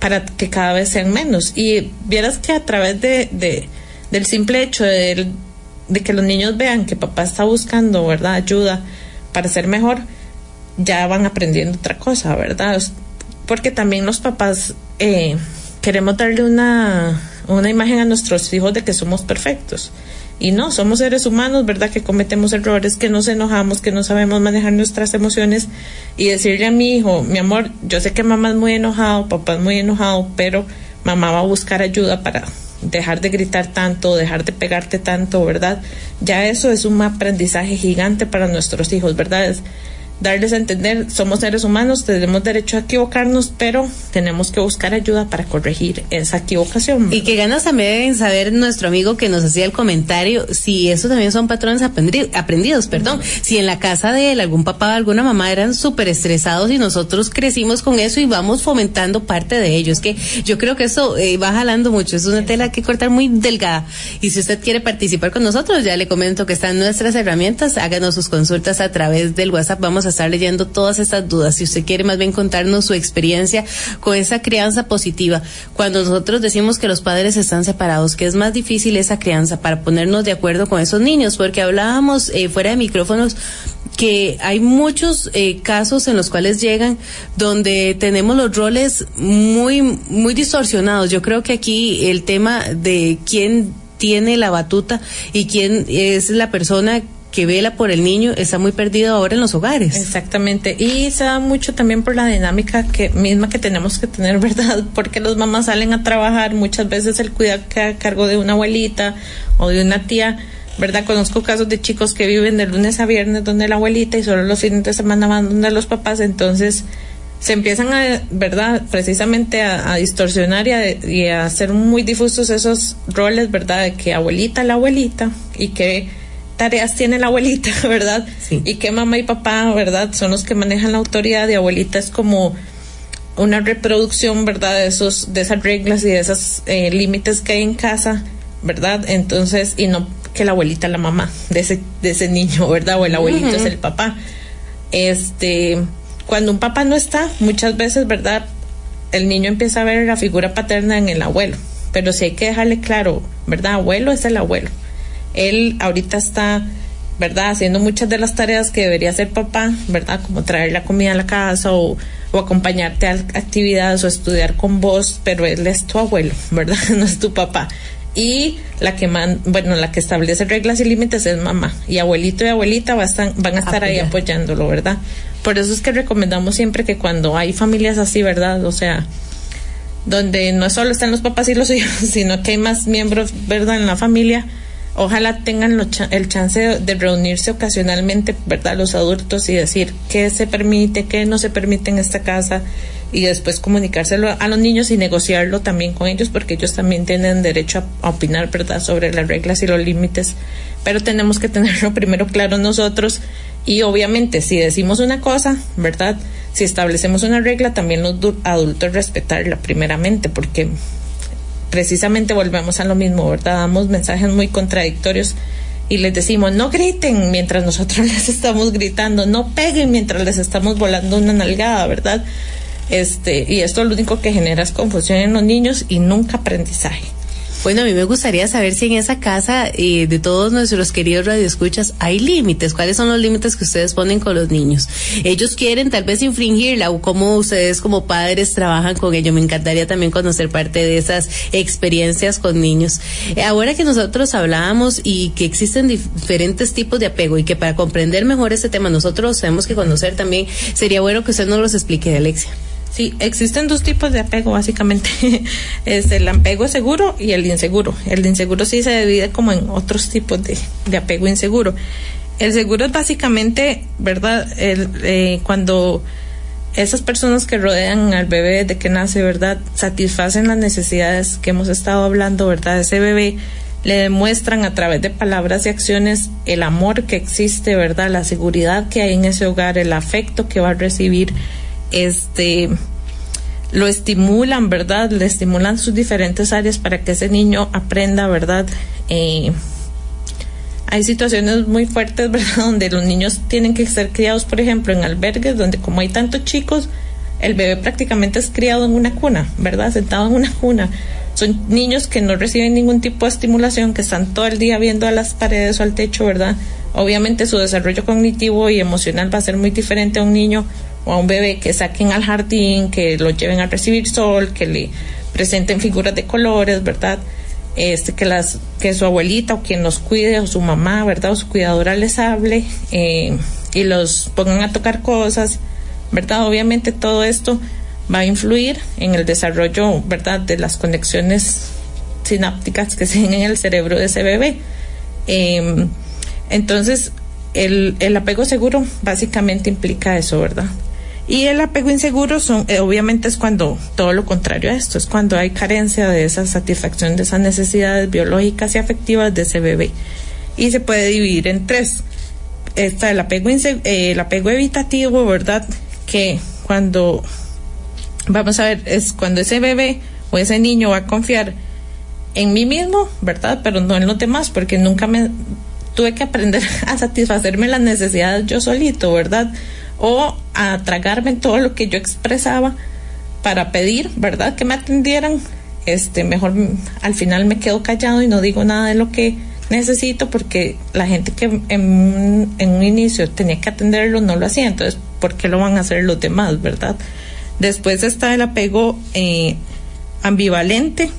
Speaker 3: para que cada vez sean menos. Y vieras que a través de, de del simple hecho de, de que los niños vean que papá está buscando, ¿verdad? Ayuda para ser mejor, ya van aprendiendo otra cosa, ¿verdad? Porque también los papás eh, queremos darle una, una imagen a nuestros hijos de que somos perfectos. Y no, somos seres humanos, ¿verdad? Que cometemos errores, que nos enojamos, que no sabemos manejar nuestras emociones. Y decirle a mi hijo, mi amor, yo sé que mamá es muy enojado, papá es muy enojado, pero mamá va a buscar ayuda para dejar de gritar tanto, dejar de pegarte tanto, ¿verdad? Ya eso es un aprendizaje gigante para nuestros hijos, ¿verdad? Darles a entender, somos seres humanos, tenemos derecho a equivocarnos, pero tenemos que buscar ayuda para corregir esa equivocación.
Speaker 2: Y que ganas también deben saber nuestro amigo que nos hacía el comentario, si eso también son patrones aprendidos, perdón, si en la casa de él algún papá o alguna mamá eran súper estresados y nosotros crecimos con eso y vamos fomentando parte de ello. Es que yo creo que eso eh, va jalando mucho, es una tela que cortar muy delgada. Y si usted quiere participar con nosotros, ya le comento que están nuestras herramientas, háganos sus consultas a través del WhatsApp, vamos a estar leyendo todas estas dudas. Si usted quiere más bien contarnos su experiencia con esa crianza positiva, cuando nosotros decimos que los padres están separados, que es más difícil esa crianza para ponernos de acuerdo con esos niños, porque hablábamos eh, fuera de micrófonos que hay muchos eh, casos en los cuales llegan donde tenemos los roles muy muy distorsionados. Yo creo que aquí el tema de quién tiene la batuta y quién es la persona que vela por el niño está muy perdido ahora en los hogares.
Speaker 3: Exactamente. Y se da mucho también por la dinámica que misma que tenemos que tener, ¿verdad? Porque los mamás salen a trabajar, muchas veces el cuidado queda a cargo de una abuelita o de una tía. ¿Verdad? Conozco casos de chicos que viven de lunes a viernes donde la abuelita y solo los fines de semana van donde los papás, entonces se empiezan a, ¿verdad? Precisamente a, distorsionar y a, y a hacer muy difusos esos roles, ¿verdad? De que abuelita la abuelita y que tareas tiene la abuelita, ¿verdad? Y que mamá y papá, ¿verdad? Son los que manejan la autoridad y abuelita es como una reproducción, ¿verdad? De esos, de esas reglas y de esos eh, límites que hay en casa, ¿verdad? Entonces, y no que la abuelita es la mamá de ese, de ese niño, ¿verdad? O el abuelito es el papá. Este, cuando un papá no está, muchas veces, ¿verdad? El niño empieza a ver la figura paterna en el abuelo. Pero sí hay que dejarle claro, ¿verdad? Abuelo es el abuelo él ahorita está, ¿verdad? Haciendo muchas de las tareas que debería hacer papá, ¿verdad? Como traer la comida a la casa o, acompañarte a actividades o estudiar con vos, pero él es tu abuelo, ¿verdad? No es tu papá. Y la que man, bueno, la que establece reglas y límites es mamá. Y abuelito y abuelita van a estar, van a estar ahí apoyándolo, ¿verdad? Por eso es que recomendamos siempre que cuando hay familias así, ¿verdad? O sea, donde no solo están los papás y los hijos, sino que hay más miembros, ¿verdad?, en la familia. Ojalá tengan el chance de, reunirse ocasionalmente, ¿verdad?, los adultos y decir qué se permite, qué no se permite en esta casa y después comunicárselo a los niños y negociarlo también con ellos porque ellos también tienen derecho a, a opinar, ¿verdad?, sobre las reglas y los límites. Pero tenemos que tenerlo primero claro nosotros y obviamente si decimos una cosa, ¿verdad? Si establecemos una regla, también los du- adultos respetarla primeramente porque precisamente volvemos a lo mismo, ¿verdad? Damos mensajes muy contradictorios y les decimos, no griten mientras nosotros les estamos gritando, no peguen mientras les estamos volando una nalgada, ¿verdad? Este, y esto lo único que genera es confusión en los niños y nunca aprendizaje.
Speaker 2: Bueno, a mí me gustaría saber si en esa casa eh, de todos nuestros queridos radioescuchas hay límites. ¿Cuáles son los límites que ustedes ponen con los niños? Ellos quieren tal vez infringirla o cómo ustedes como padres trabajan con ello. Me encantaría también conocer parte de esas experiencias con niños. Eh, ahora que nosotros hablábamos y que existen diferentes tipos de apego y que para comprender mejor este tema nosotros tenemos que conocer también, sería bueno que usted nos los explique, Alexia.
Speaker 3: Sí, existen dos tipos de apego básicamente. es el apego seguro y el inseguro. El inseguro sí se divide como en otros tipos de, de apego inseguro. El seguro es básicamente, ¿verdad? Eh, cuando esas personas que rodean al bebé desde que nace, ¿verdad? Satisfacen las necesidades que hemos estado hablando, ¿verdad? Ese bebé le demuestran a través de palabras y acciones el amor que existe, ¿verdad? La seguridad que hay en ese hogar, el afecto que va a recibir, este lo estimulan, ¿verdad? Le estimulan sus diferentes áreas para que ese niño aprenda, ¿verdad? Eh, hay situaciones muy fuertes, ¿verdad? Donde los niños tienen que ser criados, por ejemplo, en albergues, donde como hay tantos chicos, el bebé prácticamente es criado en una cuna, ¿verdad? Sentado en una cuna. Son niños que no reciben ningún tipo de estimulación, que están todo el día viendo a las paredes o al techo, ¿verdad? Obviamente su desarrollo cognitivo y emocional va a ser muy diferente a un niño o a un bebé que saquen al jardín, que lo lleven a recibir sol, que le presenten figuras de colores, ¿verdad? Este, que las, que su abuelita o quien los cuide o su mamá, ¿verdad? O su cuidadora les hable eh, y los pongan a tocar cosas, ¿verdad? Obviamente todo esto va a influir en el desarrollo, ¿verdad? De las conexiones sinápticas que se den en el cerebro de ese bebé. Eh, entonces, el, el apego seguro básicamente implica eso, ¿verdad? Y el apego inseguro son, eh, obviamente es cuando todo lo contrario a esto, es cuando hay carencia de esa satisfacción de esas necesidades biológicas y afectivas de ese bebé. Y se puede dividir en tres. Está el apego, eh, el apego evitativo, ¿verdad? Que cuando, vamos a ver, es cuando ese bebé o ese niño va a confiar en mí mismo, ¿verdad? Pero no en los demás, porque nunca me tuve que aprender a satisfacerme las necesidades yo solito, ¿verdad? O a tragarme todo lo que yo expresaba para pedir, ¿verdad? Que me atendieran. Este, mejor al final me quedo callado y no digo nada de lo que necesito porque la gente que en, un- en un inicio tenía que atenderlo no lo hacía, entonces, ¿por qué lo van a hacer los demás, verdad? Después está el apego eh, ambivalente,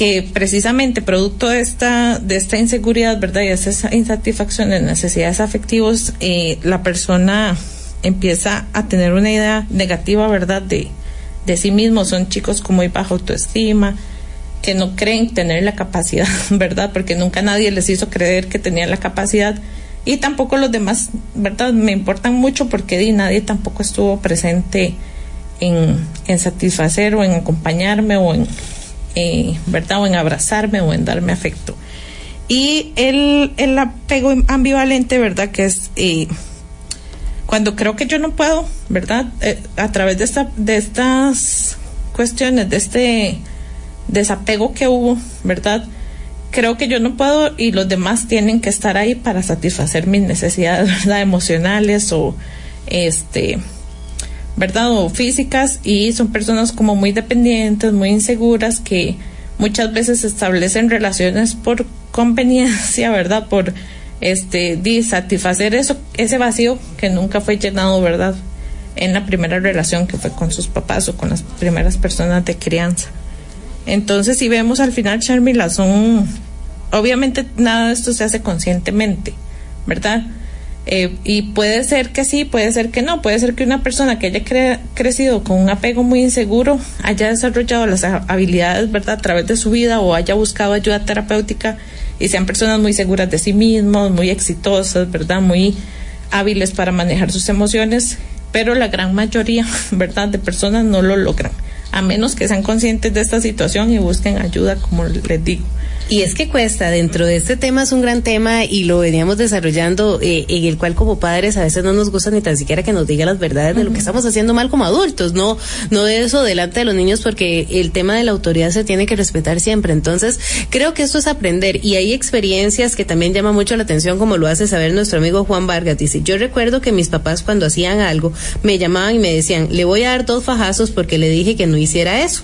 Speaker 3: que precisamente producto de esta de esta inseguridad, ¿verdad? Y esa insatisfacción de necesidades afectivos, eh, la persona empieza a tener una idea negativa, ¿verdad? De, de sí mismo. Son chicos con muy baja autoestima, que no creen tener la capacidad, ¿verdad? Porque nunca nadie les hizo creer que tenían la capacidad. Y tampoco los demás, ¿verdad? Me importan mucho porque di, nadie tampoco estuvo presente en, en satisfacer o en acompañarme o en, eh, ¿verdad? O en abrazarme o en darme afecto. Y el, el apego ambivalente, ¿verdad? Que es eh, cuando creo que yo no puedo, ¿verdad? Eh, a través de, esta, de estas cuestiones, de este desapego que hubo, ¿verdad? Creo que yo no puedo y los demás tienen que estar ahí para satisfacer mis necesidades, ¿verdad? Emocionales o este ¿verdad? O físicas y son personas como muy dependientes, muy inseguras que muchas veces establecen relaciones por conveniencia, ¿verdad? Por este satisfacer eso ese vacío que nunca fue llenado, ¿verdad? En la primera relación que fue con sus papás o con las primeras personas de crianza. Entonces, si vemos al final, Charmila, son obviamente nada de esto se hace conscientemente, ¿verdad? Eh, y puede ser que sí, puede ser que no, puede ser que una persona que haya cre crecido con un apego muy inseguro haya desarrollado las habilidades, ¿verdad?, a través de su vida o haya buscado ayuda terapéutica y sean personas muy seguras de sí mismos, muy exitosas, ¿verdad?, muy hábiles para manejar sus emociones, pero la gran mayoría, ¿verdad?, de personas no lo logran, a menos que sean conscientes de esta situación y busquen ayuda, como les digo.
Speaker 2: Y es que cuesta, dentro de este tema es un gran tema y lo veníamos desarrollando, eh, en el cual como padres a veces no nos gusta ni tan siquiera que nos digan las verdades de lo que estamos haciendo mal como adultos, no, no de eso delante de los niños porque el tema de la autoridad se tiene que respetar siempre. Entonces, creo que esto es aprender y hay experiencias que también llaman mucho la atención como lo hace saber nuestro amigo Juan Vargas. Dice, yo recuerdo que mis papás cuando hacían algo me llamaban y me decían, le voy a dar dos fajazos porque le dije que no hiciera eso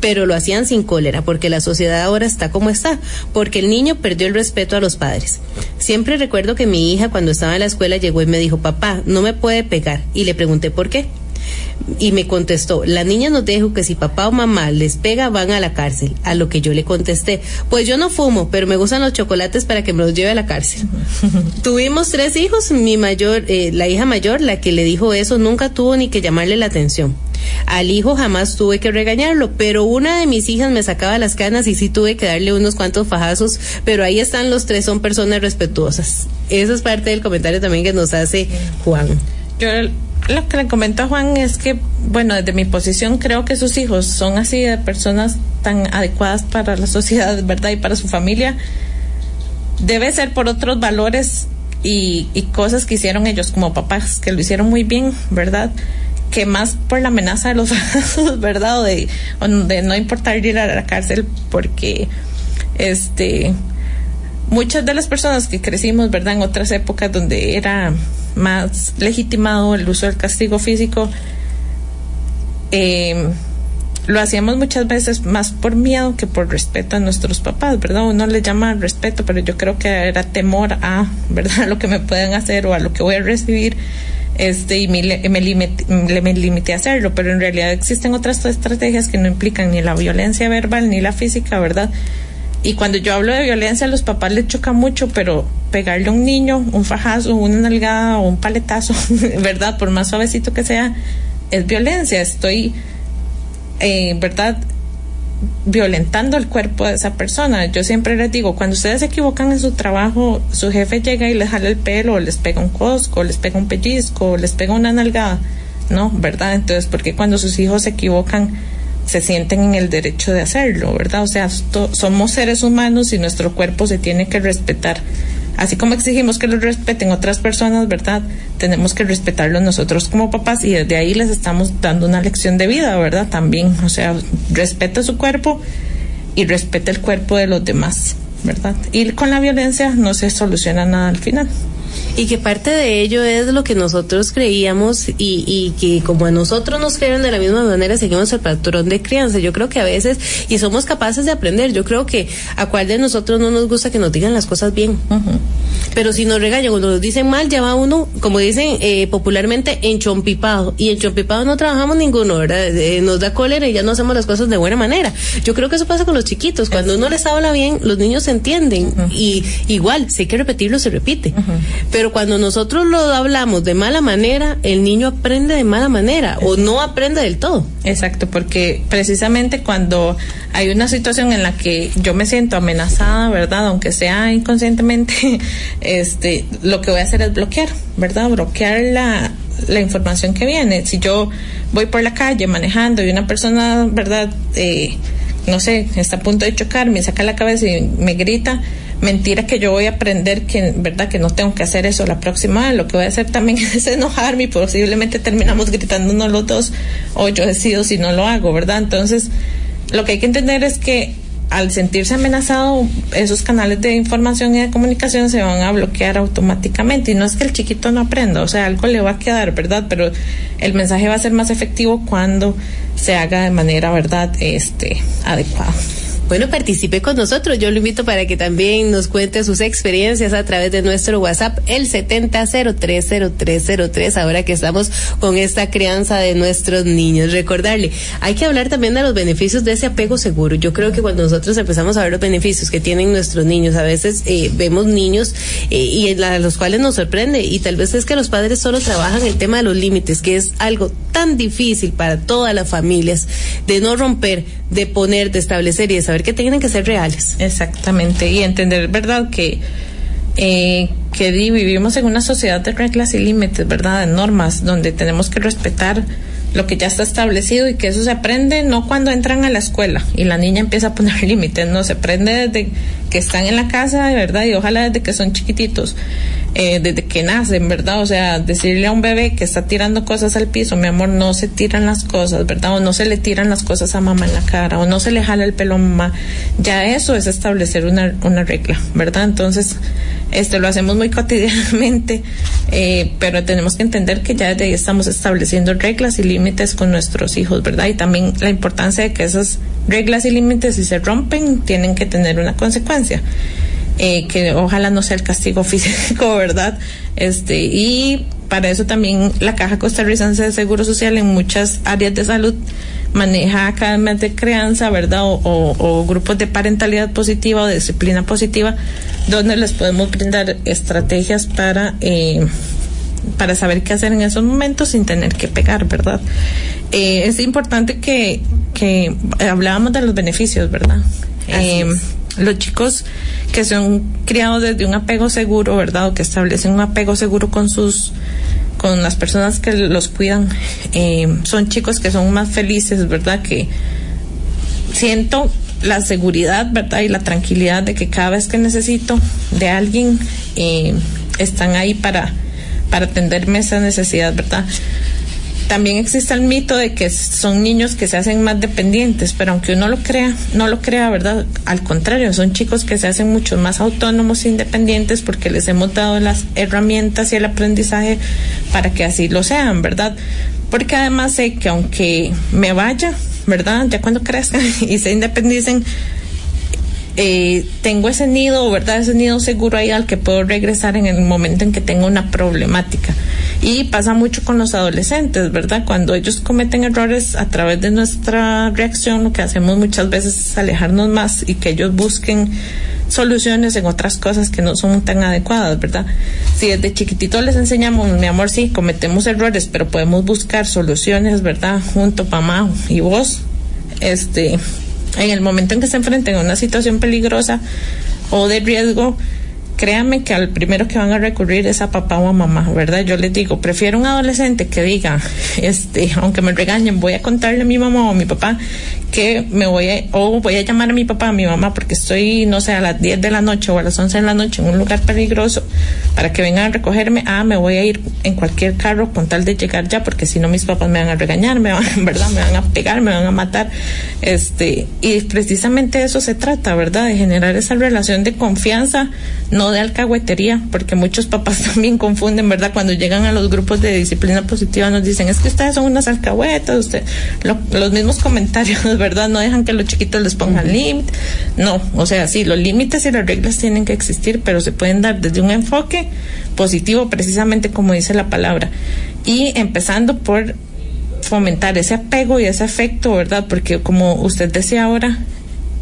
Speaker 2: pero lo hacían sin cólera, porque la sociedad ahora está como está, porque el niño perdió el respeto a los padres. Siempre recuerdo que mi hija cuando estaba en la escuela llegó y me dijo, papá, no me puede pegar, y le pregunté por qué. Y me contestó, la niña nos dijo que si papá o mamá les pega van a la cárcel. A lo que yo le contesté, pues yo no fumo, pero me gustan los chocolates para que me los lleve a la cárcel. Tuvimos tres hijos, mi mayor, eh, la hija mayor, la que le dijo eso, nunca tuvo ni que llamarle la atención. Al hijo jamás tuve que regañarlo, pero una de mis hijas me sacaba las canas y sí tuve que darle unos cuantos fajazos, pero ahí están los tres, son personas respetuosas. Eso es parte del comentario también que nos hace Juan.
Speaker 3: Yo lo que le comento a Juan es que, bueno, desde mi posición creo que sus hijos son así de personas tan adecuadas para la sociedad, ¿verdad? Y para su familia. Debe ser por otros valores y, cosas que hicieron ellos como papás, que lo hicieron muy bien, ¿verdad? que más por la amenaza de los ¿verdad? O de, de no importar ir a la cárcel porque este muchas de las personas que crecimos, ¿verdad? En otras épocas donde era más legitimado el uso del castigo físico, eh, lo hacíamos muchas veces más por miedo que por respeto a nuestros papás, ¿verdad? Uno le llama respeto, pero yo creo que era temor a, ¿verdad? lo que me puedan hacer o a lo que voy a recibir este y me, me, me limité a hacerlo, pero en realidad existen otras estrategias que no implican ni la violencia verbal ni la física, ¿verdad? Y cuando yo hablo de violencia, a los papás les choca mucho, pero pegarle a un niño, un fajazo, una nalgada o un paletazo, ¿verdad? Por más suavecito que sea, es violencia. Estoy, eh, ¿verdad? violentando el cuerpo de esa persona. Yo siempre les digo, cuando ustedes se equivocan en su trabajo, su jefe llega y les jala el pelo, o les pega un cosco, o les pega un pellizco, o les pega una nalgada, ¿no? ¿Verdad? Entonces, porque cuando sus hijos se equivocan, se sienten en el derecho de hacerlo, ¿verdad? O sea, somos seres humanos y nuestro cuerpo se tiene que respetar así como exigimos que lo respeten otras personas, ¿verdad? Tenemos que respetarlo nosotros como papás y desde ahí les estamos dando una lección de vida, ¿verdad? También, o sea, respeta su cuerpo y respeta el cuerpo de los demás, ¿verdad? Y con la violencia no se soluciona nada al final
Speaker 2: y que parte de ello es lo que nosotros creíamos y, y que como a nosotros nos crearon de la misma manera seguimos el patrón de crianza. Yo creo que a veces y somos capaces de aprender. Yo creo que a cuál de nosotros no nos gusta que nos digan las cosas bien. Pero si nos regañan o nos dicen mal, ya va uno, como dicen eh, popularmente, enchompipado. Y enchompipado no trabajamos ninguno, ¿verdad? Eh, nos da cólera y ya no hacemos las cosas de buena manera. Yo creo que eso pasa con los chiquitos. Cuando uno les habla bien, los niños se entienden. Y igual, si hay que repetirlo, se repite. Pero cuando nosotros lo hablamos de mala manera, el niño aprende de mala manera o no aprende del todo.
Speaker 3: Exacto, porque precisamente cuando hay una situación en la que yo me siento amenazada, ¿verdad? Aunque sea inconscientemente, este, lo que voy a hacer es bloquear, ¿verdad? Bloquear la, la información que viene. Si yo voy por la calle manejando y una persona, ¿verdad? Eh, no sé, está a punto de chocar, me saca la cabeza y me grita, mentira que yo voy a aprender que, verdad, que no tengo que hacer eso la próxima vez. Lo que voy a hacer también es enojarme y posiblemente terminamos gritándonos los dos o yo decido si no lo hago, ¿verdad? Entonces, lo que hay que entender es que al sentirse amenazado, esos canales de información y de comunicación se van a bloquear automáticamente. Y no es que el chiquito no aprenda, o sea, algo le va a quedar, ¿verdad? Pero el mensaje va a ser más efectivo cuando se haga de manera, ¿verdad?, este, adecuada.
Speaker 2: Bueno, participe con nosotros. Yo lo invito para que también nos cuente sus experiencias a través de nuestro WhatsApp, el 70030303, ahora que estamos con esta crianza de nuestros niños. Recordarle, hay que hablar también de los beneficios de ese apego seguro. Yo creo que cuando nosotros empezamos a ver los beneficios que tienen nuestros niños, a veces eh, vemos niños eh, y en los cuales nos sorprende y tal vez es que los padres solo trabajan el tema de los límites, que es algo tan difícil para todas las familias de no romper, de poner, de establecer y de saber que tienen que ser reales.
Speaker 3: Exactamente, y entender, ¿verdad? Que, eh, que vivimos en una sociedad de reglas y límites, ¿verdad? De normas, donde tenemos que respetar lo que ya está establecido y que eso se aprende no cuando entran a la escuela y la niña empieza a poner límites, no, se aprende desde que están en la casa, de verdad, y ojalá desde que son chiquititos, eh, desde que nacen, ¿verdad? O sea, decirle a un bebé que está tirando cosas al piso, mi amor, no se tiran las cosas, ¿verdad? O no se le tiran las cosas a mamá en la cara, o no se le jala el pelo a mamá, ya eso es establecer una, una regla, ¿verdad? Entonces, esto lo hacemos muy cotidianamente, eh, pero tenemos que entender que ya desde ahí estamos estableciendo reglas y límites con nuestros hijos, ¿verdad? Y también la importancia de que esas reglas y límites, si se rompen, tienen que tener una consecuencia. Eh, que ojalá no sea el castigo físico, ¿verdad? Este, y para eso también la Caja Costarricense de Seguro Social en muchas áreas de salud maneja academias de crianza, ¿verdad? O, o, grupos de parentalidad positiva o de disciplina positiva, donde les podemos brindar estrategias para, eh, para saber qué hacer en esos momentos sin tener que pegar, ¿verdad? Eh, es importante que, que hablábamos de los beneficios, ¿verdad? Eh, los chicos que son criados desde un apego seguro, ¿verdad? O que establecen un apego seguro con sus con las personas que los cuidan, eh, son chicos que son más felices, ¿verdad? Que siento la seguridad, ¿verdad? Y la tranquilidad de que cada vez que necesito de alguien, eh, están ahí para, para atenderme esa necesidad, ¿verdad? También existe el mito de que son niños que se hacen más dependientes, pero aunque uno lo crea, no lo crea, ¿verdad? Al contrario, son chicos que se hacen mucho más autónomos e independientes porque les hemos dado las herramientas y el aprendizaje para que así lo sean, ¿verdad? Porque además sé que aunque me vaya, ¿verdad? Ya cuando crezcan y se independicen, eh, tengo ese nido, ¿verdad? Ese nido seguro ahí al que puedo regresar en el momento en que tengo una problemática. Y pasa mucho con los adolescentes, ¿verdad? Cuando ellos cometen errores a través de nuestra reacción, lo que hacemos muchas veces es alejarnos más y que ellos busquen soluciones en otras cosas que no son tan adecuadas, ¿verdad? Si desde chiquitito les enseñamos, mi amor, sí, cometemos errores, pero podemos buscar soluciones, ¿verdad? Junto, mamá y vos, este, en el momento en que se enfrenten a una situación peligrosa o de riesgo, créanme que al primero que van a recurrir es a papá o a mamá, ¿verdad? Yo les digo, prefiero un adolescente que diga, este, aunque me regañen, voy a contarle a mi mamá o a mi papá que me voy a, o voy a llamar a mi papá, a mi mamá, porque estoy, no sé, a las 10 de la noche o a las 11 de la noche en un lugar peligroso para que vengan a recogerme. Ah, me voy a ir en cualquier carro con tal de llegar ya, porque si no mis papás me van a regañar, me van, ¿verdad? Me van a pegar, me van a matar. Este, y precisamente de eso se trata, ¿verdad? De generar esa relación de confianza, no de alcahuetería, porque muchos papás también confunden, ¿verdad? Cuando llegan a los grupos de disciplina positiva nos dicen, es que ustedes son unas alcahuetas, usted, lo, los mismos comentarios, ¿verdad? No dejan que los chiquitos les pongan uh -huh. límite. No, o sea, sí, los límites y las reglas tienen que existir, pero se pueden dar desde un enfoque positivo, precisamente como dice la palabra. Y empezando por fomentar ese apego y ese afecto, ¿verdad? Porque como usted decía ahora,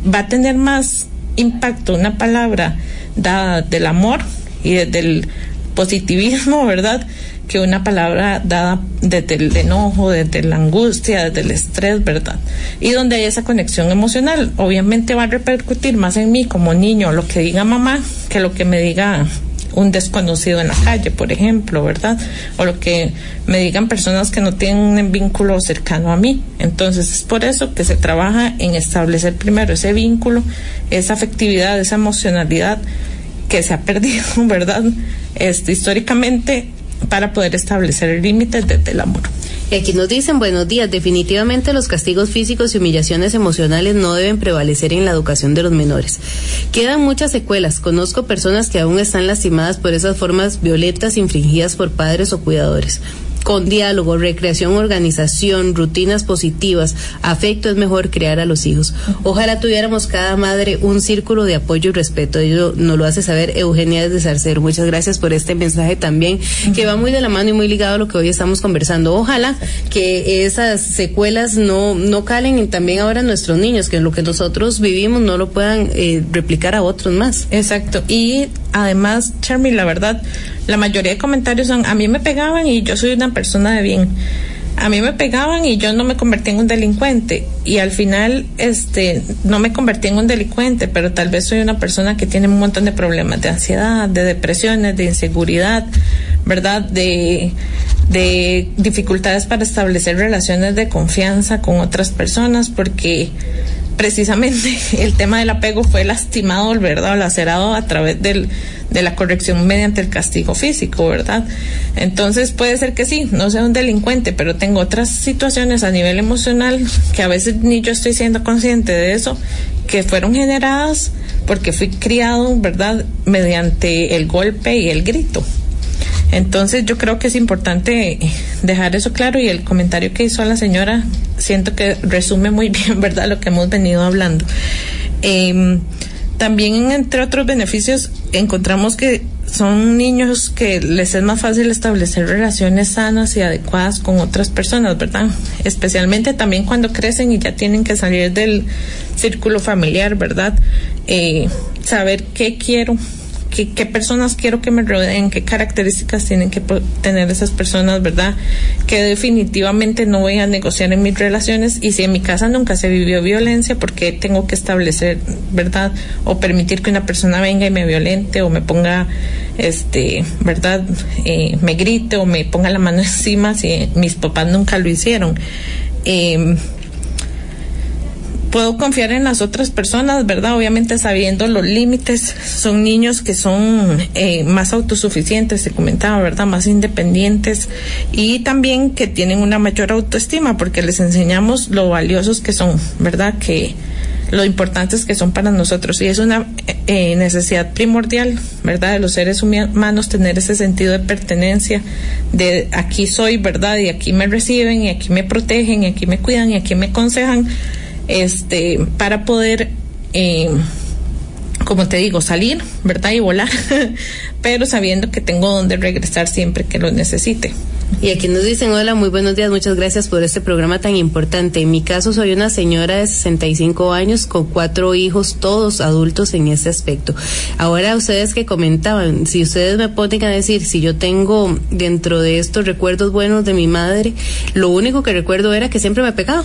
Speaker 3: va a tener más impacto una palabra dada del amor y desde el positivismo, ¿verdad? que una palabra dada desde el enojo, desde la angustia, desde el estrés, ¿verdad? Y donde hay esa conexión emocional, obviamente va a repercutir más en mí como niño lo que diga mamá que lo que me diga un desconocido en la calle, por ejemplo, ¿verdad? O lo que me digan personas que no tienen vínculo cercano a mí. Entonces es por eso que se trabaja en establecer primero ese vínculo, esa afectividad, esa emocionalidad que se ha perdido, ¿verdad? Este, históricamente para poder establecer límites desde el amor.
Speaker 2: Y aquí nos dicen, buenos días, definitivamente los castigos físicos y humillaciones emocionales no deben prevalecer en la educación de los menores. Quedan muchas secuelas. Conozco personas que aún están lastimadas por esas formas violentas infringidas por padres o cuidadores. Con diálogo, recreación, organización, rutinas positivas, afecto es mejor crear a los hijos. Ojalá tuviéramos cada madre un círculo de apoyo y respeto. Ello nos lo hace saber Eugenia de Sarcero. Muchas gracias por este mensaje también, que va muy de la mano y muy ligado a lo que hoy estamos conversando. Ojalá que esas secuelas no, no calen también ahora nuestros niños, que lo que nosotros vivimos no lo puedan eh, replicar a otros más.
Speaker 3: Exacto. Y además, Charmy, la verdad, la mayoría de comentarios son, a mí me pegaban y yo soy una persona de bien. A mí me pegaban y yo no me convertí en un delincuente. Y al final, este, no me convertí en un delincuente, pero tal vez soy una persona que tiene un montón de problemas de ansiedad, de depresiones, de inseguridad, ¿verdad? De, de dificultades para establecer relaciones de confianza con otras personas, porque precisamente el tema del apego fue lastimado, ¿verdad? O lacerado a través del, de la corrección mediante el castigo físico, ¿verdad? Entonces puede ser que sí, no sea un delincuente, pero tengo otras situaciones a nivel emocional que a veces ni yo estoy siendo consciente de eso, que fueron generadas porque fui criado, ¿verdad? Mediante el golpe y el grito. Entonces yo creo que es importante dejar eso claro y el comentario que hizo la señora siento que resume muy bien, ¿verdad?, lo que hemos venido hablando. Eh, también, entre otros beneficios, encontramos que son niños que les es más fácil establecer relaciones sanas y adecuadas con otras personas, ¿verdad? Especialmente también cuando crecen y ya tienen que salir del círculo familiar, ¿verdad? Eh, saber qué quiero, qué, qué, personas quiero que me rodeen, qué características tienen que tener esas personas, ¿verdad? Que definitivamente no voy a negociar en mis relaciones y si en mi casa nunca se vivió violencia, porque tengo que establecer, ¿verdad? O permitir que una persona venga y me violente o me ponga, este, ¿verdad? Eh, me grite o me ponga la mano encima si mis papás nunca lo hicieron. Eh, puedo confiar en las otras personas, ¿verdad? Obviamente sabiendo los límites. Son niños que son eh, más autosuficientes, se comentaba, ¿verdad? Más independientes y también que tienen una mayor autoestima porque les enseñamos lo valiosos que son, ¿verdad? Que lo importantes que son para nosotros y es una eh, necesidad primordial, ¿verdad? De los seres humanos tener ese sentido de pertenencia, de aquí soy, ¿verdad? Y aquí me reciben y aquí me protegen y aquí me cuidan y aquí me aconsejan este, para poder, eh, como te digo, salir, ¿verdad? Y volar, pero sabiendo que tengo donde regresar siempre que lo necesite.
Speaker 2: Y aquí nos dicen, hola, muy buenos días, muchas gracias por este programa tan importante. En mi caso soy una señora de 65 años con cuatro hijos, todos adultos en este aspecto. Ahora ustedes que comentaban, si ustedes me ponen a decir si yo tengo dentro de estos recuerdos buenos de mi madre, lo único que recuerdo era que siempre me pegaba.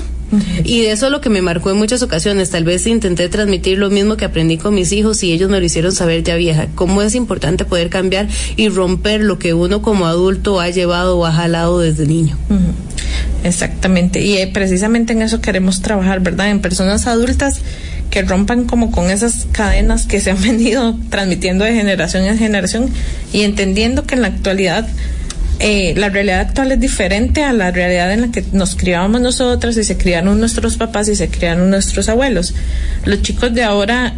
Speaker 2: Y de eso lo que me marcó en muchas ocasiones. Tal vez intenté transmitir lo mismo que aprendí con mis hijos y ellos me lo hicieron saber ya vieja. Cómo es importante poder cambiar y romper lo que uno como adulto ha llevado o ha jalado desde niño.
Speaker 3: Exactamente. Y eh, precisamente en eso queremos trabajar, ¿verdad? En personas adultas que rompan como con esas cadenas que se han venido transmitiendo de generación en generación y entendiendo que en la actualidad eh, la realidad actual es diferente a la realidad en la que nos criábamos nosotros y se criaron nuestros papás y se criaron nuestros abuelos. Los chicos de ahora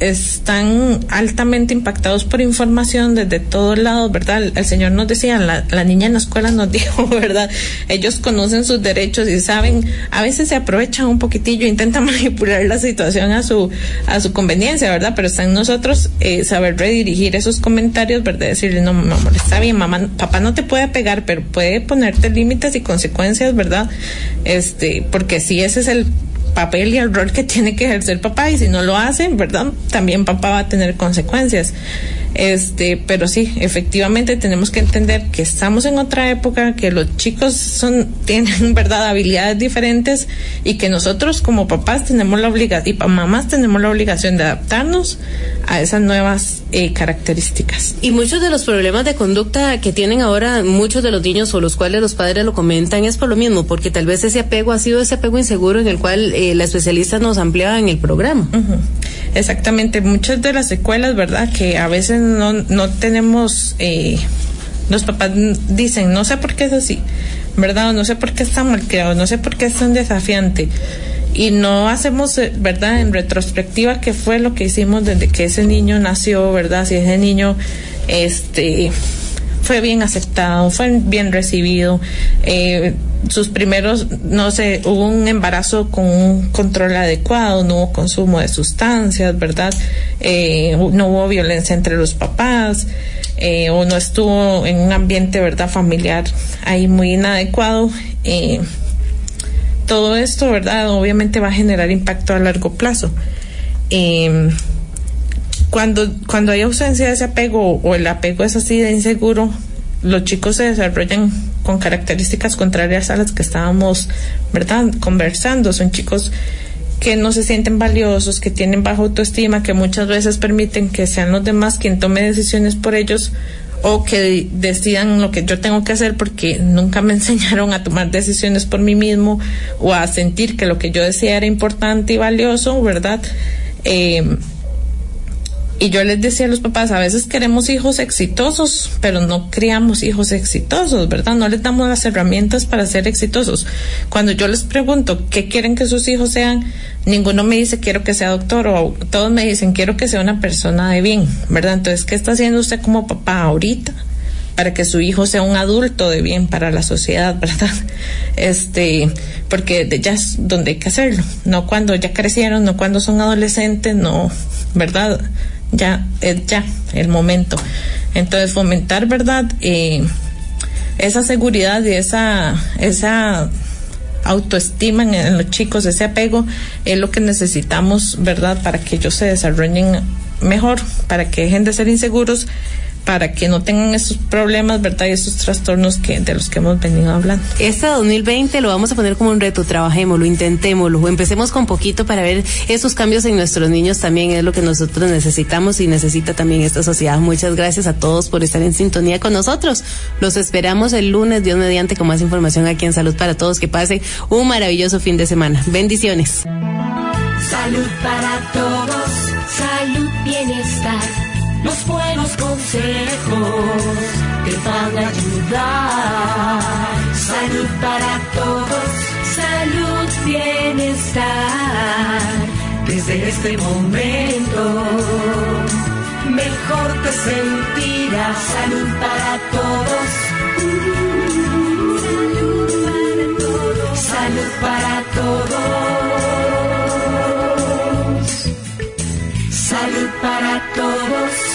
Speaker 3: están altamente impactados por información desde todos lados, ¿verdad? El, Señor nos decía, la, la, niña en la escuela nos dijo, ¿verdad? Ellos conocen sus derechos y saben, a veces se aprovechan un poquitillo, intentan manipular la situación a su, a su conveniencia, ¿verdad? Pero está en nosotros eh, saber redirigir esos comentarios, ¿verdad? Decirle, no, mi amor, está bien, mamá, papá no te puede pegar, pero puede ponerte límites y consecuencias, ¿verdad? Este, porque si ese es el papel y el rol que tiene que ejercer papá y si no lo hacen, ¿verdad? También papá va a tener consecuencias. Este, pero sí, efectivamente tenemos que entender que estamos en otra época, que los chicos son tienen verdad habilidades diferentes y que nosotros como papás tenemos la obligación y mamás tenemos la obligación de adaptarnos a esas nuevas eh, características.
Speaker 2: Y muchos de los problemas de conducta que tienen ahora muchos de los niños o los cuales los padres lo comentan es por lo mismo, porque tal vez ese apego ha sido ese apego inseguro en el cual eh, la especialista nos ampliaba en el programa.
Speaker 3: Uh -huh. Exactamente, muchas de las secuelas, ¿verdad? Que a veces no, no tenemos, eh, los papás dicen, no sé por qué es así, ¿verdad? No sé por qué mal creado, no sé por qué es tan desafiante. Y no hacemos, eh, ¿verdad? En retrospectiva, qué fue lo que hicimos desde que ese niño nació, ¿verdad? Si ese niño, este, fue bien aceptado, fue bien recibido. Eh, sus primeros, no sé, hubo un embarazo con un control adecuado, no hubo consumo de sustancias, ¿verdad? Eh, no hubo violencia entre los papás, eh, o no estuvo en un ambiente, ¿verdad?, familiar ahí muy inadecuado. Eh, todo esto, ¿verdad?, obviamente va a generar impacto a largo plazo. Eh, cuando, cuando hay ausencia de ese apego o el apego es así de inseguro, los chicos se desarrollan con características contrarias a las que estábamos, ¿verdad?, conversando. Son chicos que no se sienten valiosos, que tienen baja autoestima, que muchas veces permiten que sean los demás quien tome decisiones por ellos o que decidan lo que yo tengo que hacer porque nunca me enseñaron a tomar decisiones por mí mismo o a sentir que lo que yo decía era importante y valioso, ¿verdad? Eh, y yo les decía a los papás, a veces queremos hijos exitosos, pero no criamos hijos exitosos, ¿verdad? No les damos las herramientas para ser exitosos. Cuando yo les pregunto qué quieren que sus hijos sean, ninguno me dice quiero que sea doctor o todos me dicen quiero que sea una persona de bien, ¿verdad? Entonces, ¿qué está haciendo usted como papá ahorita? para que su hijo sea un adulto de bien para la sociedad, ¿verdad? Este, porque ya es donde hay que hacerlo, no cuando ya crecieron, no cuando son adolescentes, no, ¿verdad? Ya es ya el momento. Entonces fomentar, ¿verdad? Eh, esa seguridad y esa, esa autoestima en, los chicos, ese apego, es lo que necesitamos, ¿verdad? Para que ellos se desarrollen mejor, para que dejen de ser inseguros para que no tengan esos problemas, ¿verdad? Y esos trastornos que, de los que hemos venido hablando.
Speaker 2: Este 2020 lo vamos a poner como un reto, trabajémoslo, intentémoslo, empecemos con poquito para ver esos cambios en nuestros niños también es lo que nosotros necesitamos y necesita también esta sociedad. Muchas gracias a todos por estar en sintonía con nosotros. Los esperamos el lunes, Dios mediante, con más información aquí en Salud para Todos. Que pasen un maravilloso fin de semana. Bendiciones.
Speaker 1: Salud para todos, salud, bienestar consejos te van a ayudar. Salud para todos, salud, bienestar. Desde este momento, mejor te sentirás. Salud para todos. Salud para todos. Salud para todos